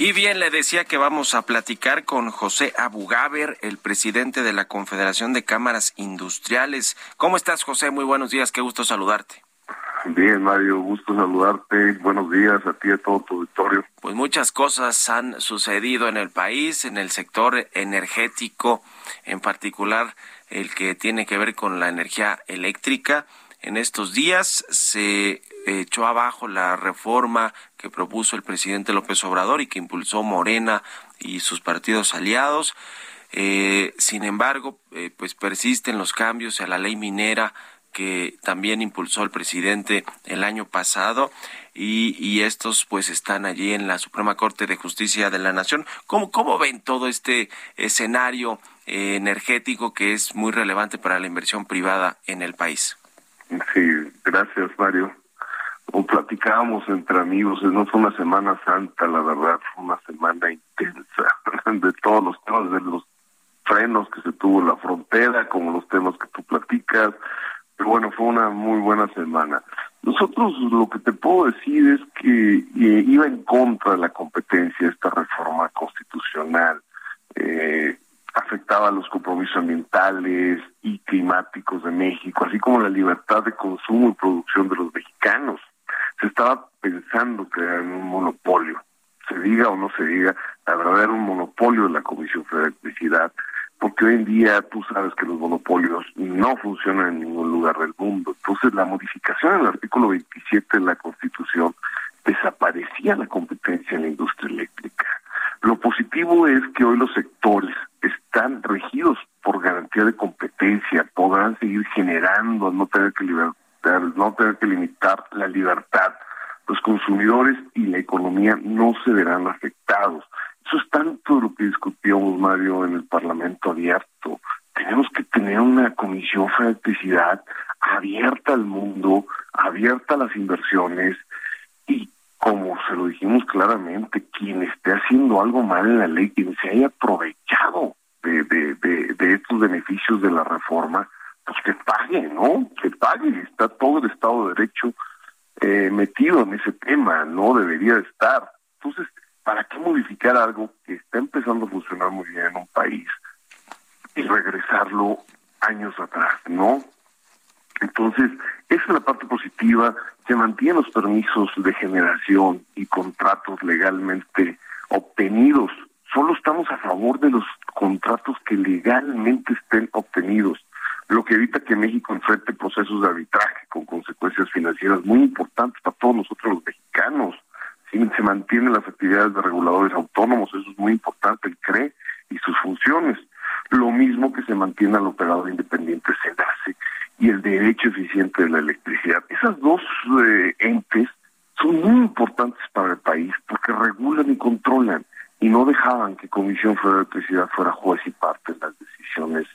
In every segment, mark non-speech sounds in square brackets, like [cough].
Y bien, le decía que vamos a platicar con José Abugaber, el presidente de la Confederación de Cámaras Industriales. ¿Cómo estás, José? Muy buenos días, qué gusto saludarte. Bien, Mario, gusto saludarte. Buenos días a ti y a todo tu auditorio. Pues muchas cosas han sucedido en el país, en el sector energético, en particular el que tiene que ver con la energía eléctrica. En estos días se echó abajo la reforma que propuso el presidente López Obrador y que impulsó Morena y sus partidos aliados. Eh, sin embargo, eh, pues persisten los cambios a la ley minera que también impulsó el presidente el año pasado y, estos pues están allí en la Suprema Corte de Justicia de la Nación. ¿Cómo, cómo ven todo este escenario eh, energético que es muy relevante para la inversión privada en el país? Sí, gracias Mario platicábamos entre amigos, no fue una semana santa, la verdad, fue una semana intensa [laughs] de todos los temas, de los frenos que se tuvo en la frontera, como los temas que tú platicas, pero bueno, fue una muy buena semana. Nosotros lo que te puedo decir es que eh, iba en contra de la competencia esta reforma constitucional. Eh, afectaba los compromisos ambientales y climáticos de México, así como la libertad de consumo y producción de los mexicanos se estaba pensando era un monopolio. Se diga o no se diga, la verdad era un monopolio de la Comisión Federal de Electricidad, porque hoy en día tú sabes que los monopolios no funcionan en ningún lugar del mundo. Entonces la modificación del artículo 27 de la Constitución desaparecía la competencia en la industria eléctrica. Lo positivo es que hoy los sectores están regidos por garantía de competencia, podrán seguir generando, no tener que liberar no tener que limitar la libertad, los consumidores y la economía no se verán afectados. Eso es tanto lo que discutíamos, Mario, en el Parlamento abierto. Tenemos que tener una comisión de electricidad abierta al mundo, abierta a las inversiones y como se lo dijimos claramente, quien esté haciendo algo mal en la ley, quien se haya aprovechado de, de, de, de estos beneficios de la reforma, pues que pague, ¿no? Que pague. Está todo el Estado de Derecho eh, metido en ese tema, no debería estar. Entonces, ¿para qué modificar algo que está empezando a funcionar muy bien en un país y regresarlo años atrás, ¿no? Entonces, esa es la parte positiva. Se mantienen los permisos de generación y contratos legalmente obtenidos. Solo estamos a favor de los contratos que legalmente estén obtenidos lo que evita que México enfrente procesos de arbitraje con consecuencias financieras muy importantes para todos nosotros los mexicanos. Si se mantienen las actividades de reguladores autónomos, eso es muy importante, el CRE y sus funciones. Lo mismo que se mantiene al operador independiente SEDACE y el derecho eficiente de la electricidad. Esas dos eh, entes son muy importantes para el país porque regulan y controlan y no dejaban que Comisión Federal de Electricidad fuera juez y parte en las decisiones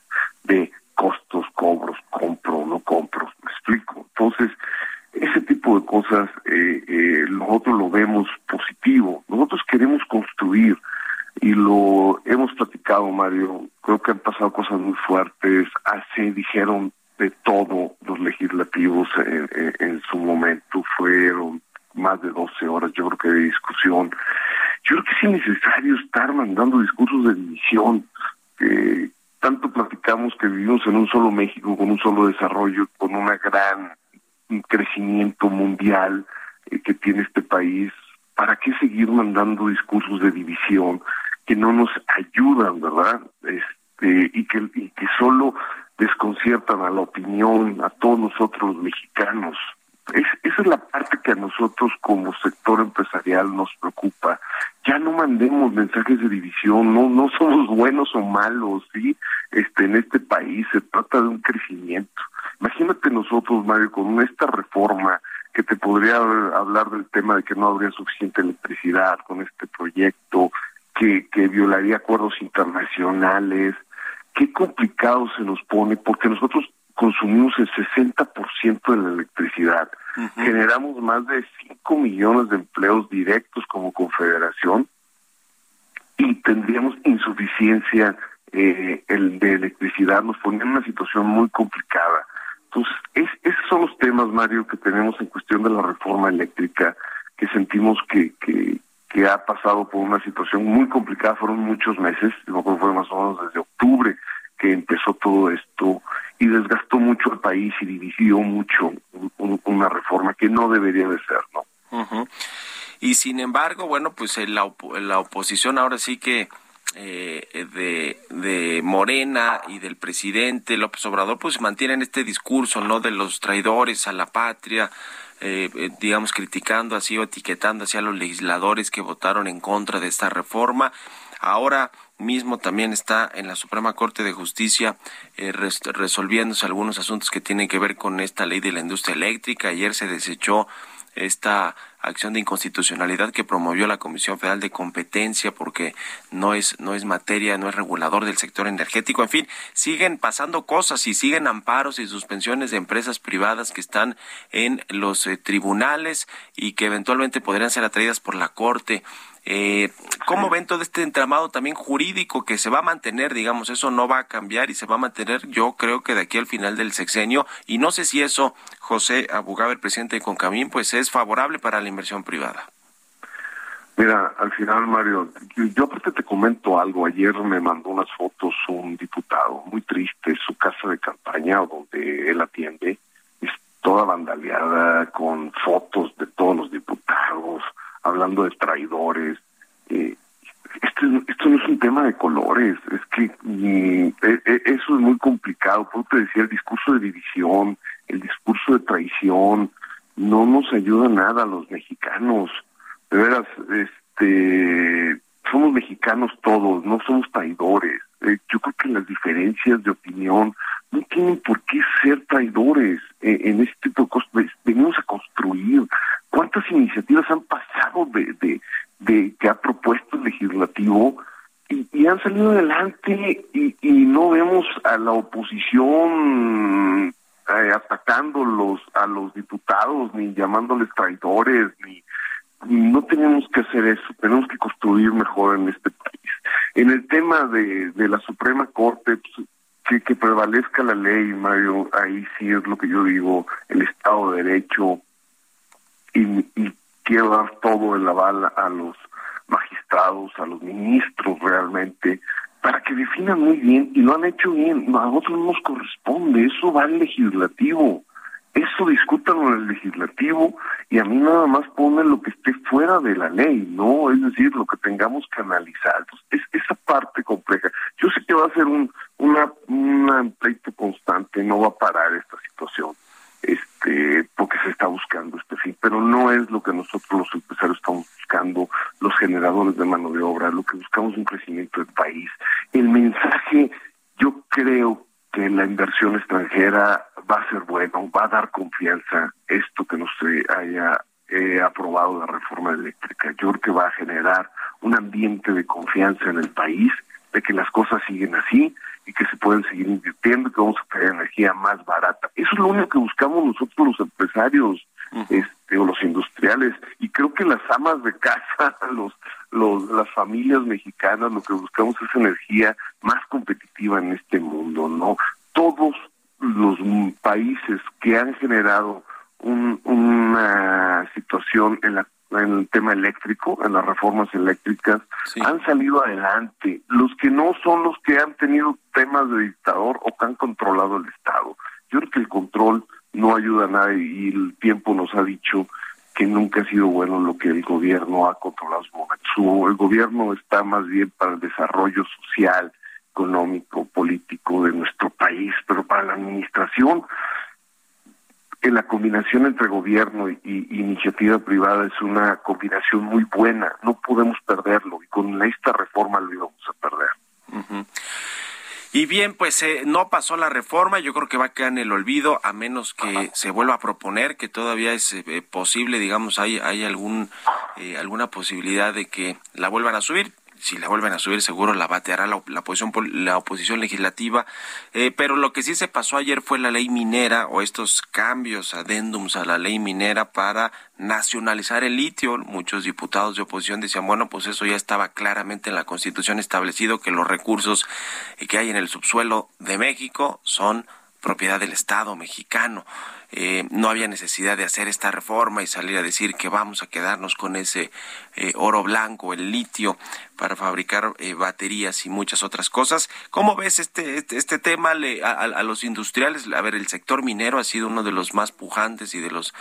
de costos, cobros, compro o no compro, me explico. Entonces, ese tipo de cosas eh, eh, nosotros lo vemos positivo. Nosotros queremos construir y lo hemos platicado, Mario. Creo que han pasado cosas muy fuertes. Así dijeron de todo los legislativos en, su momento. Fueron más de 12 horas, yo creo que de discusión. Yo creo que es necesario estar mandando discursos de división. que tanto platicamos que vivimos en un solo México, con un solo desarrollo, con un gran crecimiento mundial eh, que tiene este país. ¿Para qué seguir mandando discursos de división que no nos ayudan, verdad? Este, y que, y que solo desconciertan a la opinión, a todos nosotros los mexicanos. Es, esa es la parte que a nosotros como sector empresarial nos preocupa. Ya no mandemos mensajes de división, no no somos [laughs] buenos o malos, sí. Este en este país se trata de un crecimiento. Imagínate nosotros, Mario, con esta reforma que te podría hablar del tema de que no habría suficiente electricidad con este proyecto, que, que violaría acuerdos internacionales, qué complicado se nos pone, porque nosotros consumimos el 60% de la electricidad, generamos más de 5 millones de empleos directos como confederación y tendríamos insuficiencia eh, el de electricidad, nos pone en una situación muy complicada. Entonces, es, esos son los temas, Mario, que tenemos en cuestión de la reforma eléctrica, que sentimos que, que, que ha pasado por una situación muy complicada, fueron muchos meses, no fue más o menos desde octubre que empezó todo esto y desgastó mucho el país y dividió mucho una reforma que no debería de ser, ¿no? Y sin embargo, bueno, pues la, la oposición ahora sí que eh, de, de Morena y del presidente López Obrador, pues mantienen este discurso, ¿no? De los traidores a la patria, eh, eh, digamos, criticando así o etiquetando así a los legisladores que votaron en contra de esta reforma. Ahora mismo también está en la Suprema Corte de Justicia eh, resolviéndose algunos asuntos que tienen que ver con esta ley de la industria eléctrica. Ayer se desechó esta acción de inconstitucionalidad que promovió la Comisión Federal de Competencia porque no es no es materia, no es regulador del sector energético, en fin, siguen pasando cosas y siguen amparos y suspensiones de empresas privadas que están en los eh, tribunales y que eventualmente podrían ser atraídas por la Corte. Eh, ¿Cómo ven todo este entramado también jurídico que se va a mantener, digamos, eso no va a cambiar y se va a mantener, yo creo que de aquí al final del sexenio, y no sé si eso, José Abugaba, el presidente de Concamín, pues es favorable para la inversión privada. Mira, al final, Mario, yo aparte te comento algo. Ayer me mandó unas fotos un diputado, muy triste, su casa de campaña donde él atiende, es toda vandaleada con fotos de todos los diputados, hablando de traidores. Eh, esto, esto no es un tema de colores, es que e, e, eso es muy complicado. Por te decía, el discurso de división, el discurso de traición, no nos ayuda nada a los mexicanos. De veras, este, somos mexicanos todos, no somos traidores. Eh, yo creo que las diferencias de opinión no tienen por qué ser traidores eh, en este tipo de cosas. Venimos a construir, cuántas iniciativas han pasado de, de, que ha propuesto el legislativo y, han salido adelante y, no vemos a la oposición eh, atacando los, a los diputados ni llamándoles traidores ni no tenemos que hacer eso, tenemos que construir mejor en este país. En el tema de, de la Suprema Corte, pues, que prevalezca la ley, Mario, ahí sí es lo que yo digo, el Estado de Derecho, y, quiero dar todo el aval a los magistrados, a los ministros realmente, para que definan muy bien, y lo han hecho bien, a nosotros no nos corresponde, eso va al legislativo, eso discutan en el legislativo y a mí nada más ponen lo que esté fuera de la ley, ¿no? Es decir, lo que tengamos que analizar. es esa parte compleja. Yo sé que va a ser un una, un pleito constante, no va a parar esta situación este porque se está buscando este fin, pero no es lo que nosotros los empresarios estamos buscando, los generadores de mano de obra, lo que buscamos es un crecimiento del país. El mensaje, yo creo que la inversión extranjera va a ser bueno, va a dar confianza esto que no se haya eh, aprobado la reforma eléctrica. Yo creo que va a generar un ambiente de confianza en el país, de que las cosas siguen así y que se pueden seguir invirtiendo, que vamos a tener energía más barata. Eso es lo único que buscamos nosotros los empresarios. este, o los industriales. Y creo que las amas de casa, [laughs] los, los, las familias mexicanas, lo que buscamos es energía más competitiva en este mundo, ¿no? Todos los países que han generado una situación en la en el tema eléctrico, en las reformas eléctricas, han salido adelante. Los que no son los que han tenido temas de dictador o que han controlado el Estado. Yo creo que el control no ayuda a nadie y el tiempo nos ha dicho que nunca ha sido bueno lo que el gobierno ha controlado su el gobierno está más bien para el desarrollo social, económico, político de nuestro país, pero para la administración la combinación entre gobierno y, iniciativa privada es una combinación muy buena, no podemos perderlo y con esta reforma lo íbamos a perder. Y bien, pues eh, no pasó la reforma, yo creo que va a quedar en el olvido, a menos que se vuelva a proponer, que todavía es eh, posible, digamos, hay, hay algún, eh, alguna posibilidad de que la vuelvan a subir si la vuelven a subir seguro la bateará la, la oposición la oposición legislativa eh, pero lo que sí se pasó ayer fue la ley minera o estos cambios adendums a la ley minera para nacionalizar el litio muchos diputados de oposición decían bueno pues eso ya estaba claramente en la constitución establecido que los recursos que hay en el subsuelo de México son propiedad del Estado mexicano. Eh, no había necesidad de hacer esta reforma y salir a decir que vamos a quedarnos con ese eh, oro blanco, el litio, para fabricar eh, baterías y muchas otras cosas. ¿Cómo ves este, este, este tema a, los industriales? A ver, el sector minero ha sido uno de los más pujantes y de los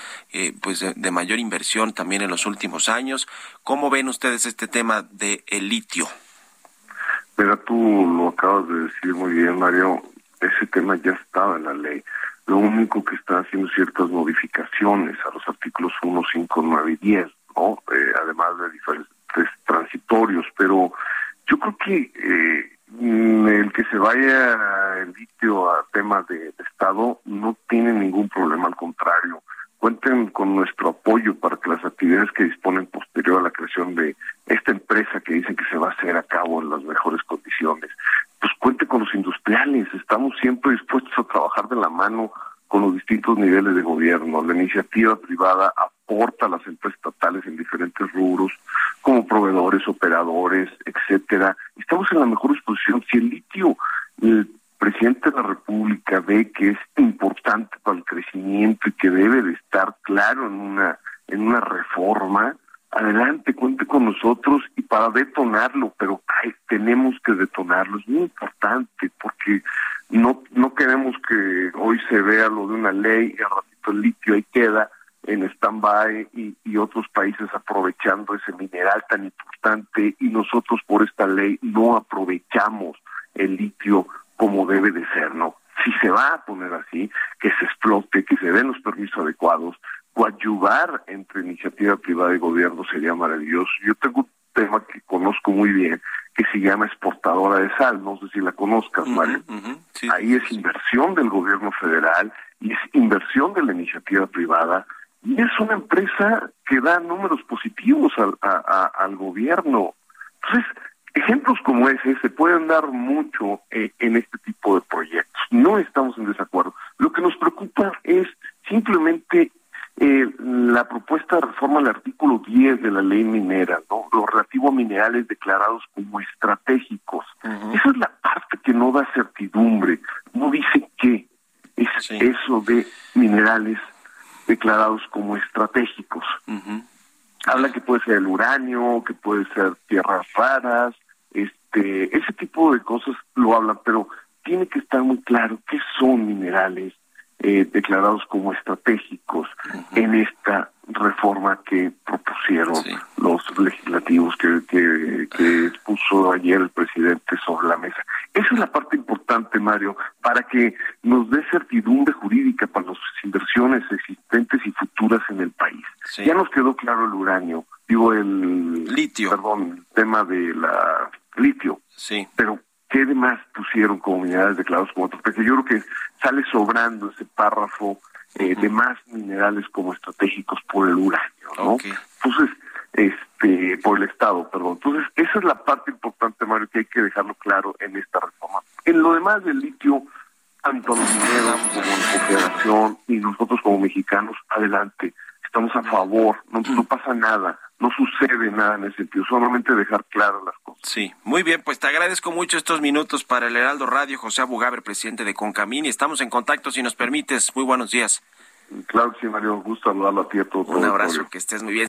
pues de, mayor inversión también en los últimos años. ¿Cómo ven ustedes este tema del el litio? Pero tú lo acabas de decir muy bien, Mario ese tema ya estaba en la ley. Lo único que está haciendo ciertas modificaciones a los artículos 1, 5, 9 y 10, ¿no? Eh, además de diferentes transitorios, pero yo creo que eh, el que se vaya el litio a temas de, de Estado no tiene ningún problema, al contrario cuenten con nuestro apoyo para que las actividades que disponen posterior a la creación de esta empresa que dicen que se va a hacer a cabo en las mejores condiciones, pues cuente con los industriales, estamos siempre dispuestos a trabajar de la mano con los distintos niveles de gobierno. La iniciativa privada aporta a las empresas estatales en diferentes rubros, como proveedores, operadores, etcétera. Estamos en la mejor disposición. Si el litio presidente de la República ve que es importante para el crecimiento y que debe de estar claro en una en una reforma, adelante, cuente con nosotros y para detonarlo, pero tenemos que detonarlo, es muy importante porque no no queremos que hoy se vea lo de una ley y al ratito el litio ahí queda en stand-by y, y otros países aprovechando ese mineral tan importante y nosotros por esta ley no aprovechamos el litio como debe de ser, ¿no? Si se va a poner así, que se explote, que se den los permisos adecuados, coadyuvar entre iniciativa privada y gobierno sería maravilloso. Yo tengo un tema que conozco muy bien, que se llama exportadora de sal, no sé si la conozcas, Mario. Ahí es inversión del gobierno federal y es inversión de la iniciativa privada y es una empresa que da números positivos al, al gobierno. Entonces, Ejemplos como ese se pueden dar mucho eh, en este tipo de proyectos. No estamos en desacuerdo. Lo que nos preocupa es simplemente eh, la propuesta de reforma al artículo 10 de la ley minera, ¿no? lo relativo a minerales declarados como estratégicos. Esa es la parte que no da certidumbre, no dice qué es eso de minerales declarados como estratégicos. Habla que puede ser el uranio, que puede ser tierras raras, este, ese tipo de cosas lo hablan, pero tiene que estar muy claro qué son minerales eh, declarados como estratégicos en esta reforma que propusieron los legislativos que, que, que puso ayer el presidente sobre la mesa. Esa es la parte importante, Mario, para que nos dé certidumbre jurídica para las inversiones existentes y futuras en el país. Ya nos quedó claro el uranio, digo el litio, perdón, el tema de la litio. Sí. Pero, ¿qué demás pusieron como minerales declarados como estratégicos? Yo creo que sale sobrando ese párrafo eh, de más minerales como estratégicos por el uranio, ¿no? Entonces, este, por el Estado, perdón. Entonces, esa es la parte importante, Mario, que hay que dejarlo claro en esta reforma. En lo demás del litio, tanto los mineros como la Confederación y nosotros como mexicanos, adelante. estamos a favor, no, no pasa nada, no sucede nada en ese sentido, solamente dejar claras las cosas. Sí, muy bien, pues te agradezco mucho estos minutos para el Heraldo Radio, José Abugaber, presidente de Concamín, y estamos en contacto si nos permites. Muy buenos días. Claro que sí, Mario, gusto saludarlo a ti a todos. Un abrazo, que estés muy bien.